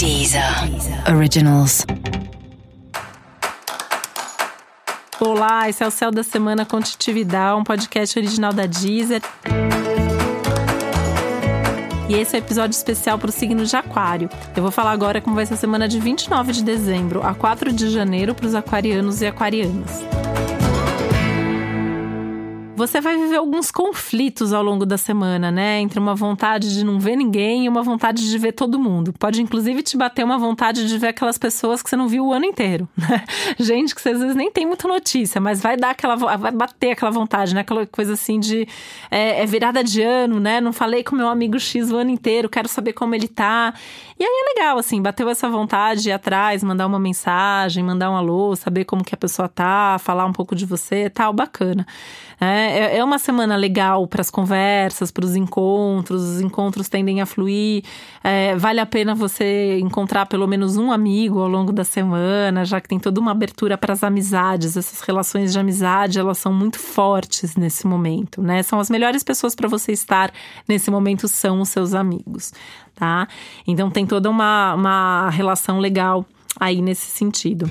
Deezer Originals. Olá, esse é o Céu da Semana com Titividade, um podcast original da Deezer. E esse é o um episódio especial para o signo de Aquário. Eu vou falar agora como vai ser a semana de 29 de dezembro a 4 de janeiro para os aquarianos e aquarianas. Você vai viver alguns conflitos ao longo da semana, né? Entre uma vontade de não ver ninguém e uma vontade de ver todo mundo. Pode inclusive te bater uma vontade de ver aquelas pessoas que você não viu o ano inteiro, né? Gente que você às vezes nem tem muita notícia, mas vai dar aquela vai bater aquela vontade, né? Aquela coisa assim de é, é virada de ano, né? Não falei com meu amigo X o ano inteiro, quero saber como ele tá. E aí é legal, assim, bateu essa vontade de ir atrás, mandar uma mensagem, mandar um alô, saber como que a pessoa tá, falar um pouco de você, tal, bacana. É, é, é uma semana legal para as conversas, para os encontros, os encontros tendem a fluir. É, vale a pena você encontrar pelo menos um amigo ao longo da semana, já que tem toda uma abertura para as amizades. Essas relações de amizade, elas são muito fortes nesse momento, né? São as melhores pessoas para você estar nesse momento são os seus amigos, tá? Então tem toda uma, uma relação legal aí nesse sentido.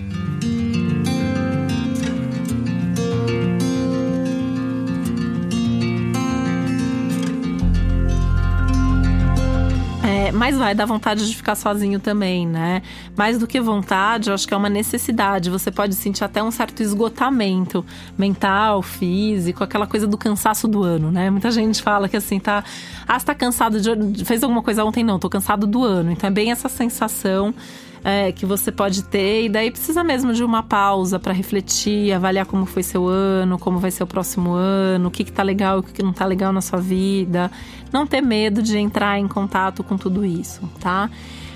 Mas vai dar vontade de ficar sozinho também, né? Mais do que vontade, eu acho que é uma necessidade. Você pode sentir até um certo esgotamento mental, físico, aquela coisa do cansaço do ano, né? Muita gente fala que assim, tá. Ah, você tá cansado de. fez alguma coisa ontem? Não, tô cansado do ano. Então é bem essa sensação é, que você pode ter, e daí precisa mesmo de uma pausa para refletir, avaliar como foi seu ano, como vai ser o próximo ano, o que, que tá legal e o que, não tá legal na sua vida. Não ter medo de entrar em contato com tudo isso, tá?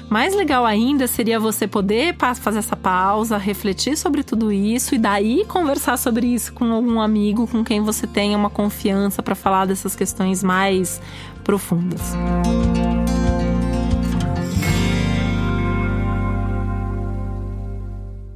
Mais legal ainda seria você poder fazer essa pausa, refletir sobre tudo isso e daí conversar sobre isso com algum amigo com quem você tenha uma confiança para falar dessas questões mais profundas. Música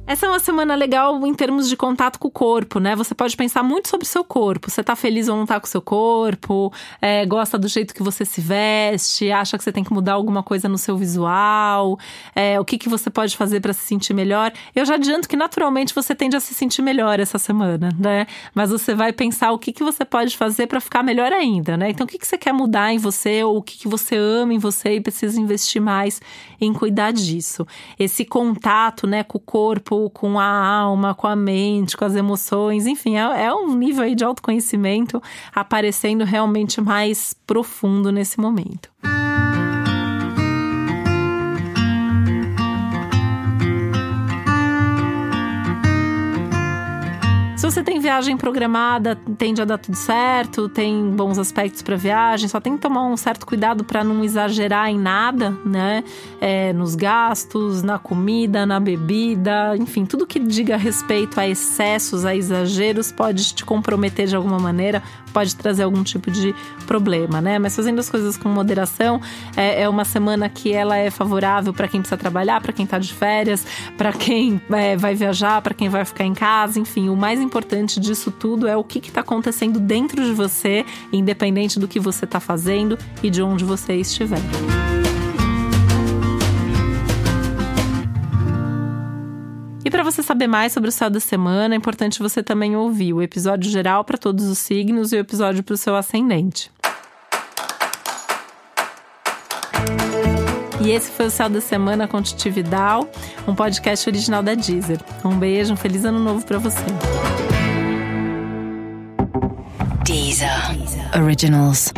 Essa é uma semana legal em termos de contato com o corpo, né? Você pode pensar muito sobre o seu corpo. Você tá feliz ou não tá com o seu corpo, é, gosta do jeito que você se veste, acha que você tem que mudar alguma coisa no seu visual, é, o que, que você pode fazer para se sentir melhor. Eu já adianto que naturalmente você tende a se sentir melhor essa semana, né? Mas você vai pensar o que, que você pode fazer para ficar melhor ainda, né? Então, o que, que você quer mudar em você ou o que, que você ama em você e precisa investir mais em cuidar disso. Esse contato, né, com o corpo com a alma, com a mente, com as emoções, enfim, é, é um nível aí de autoconhecimento aparecendo realmente mais profundo nesse momento. Você tem viagem programada, tende a dar tudo certo, tem bons aspectos para viagem, só tem que tomar um certo cuidado para não exagerar em nada, né? É, nos gastos, na comida, na bebida, enfim, tudo que diga respeito a excessos, a exageros, pode te comprometer de alguma maneira, pode trazer algum tipo de problema, né? Mas fazendo as coisas com moderação, é, é uma semana que ela é favorável para quem precisa trabalhar, para quem está de férias, para quem é, vai viajar, para quem vai ficar em casa, enfim, o mais importante disso tudo é o que está acontecendo dentro de você, independente do que você está fazendo e de onde você estiver. E para você saber mais sobre o céu da semana, é importante você também ouvir o episódio geral para todos os signos e o episódio para o seu ascendente. E esse foi o Céu da Semana com Titi Vidal, um podcast original da Deezer. Um beijo, um feliz ano novo para você. Deezer. Originals.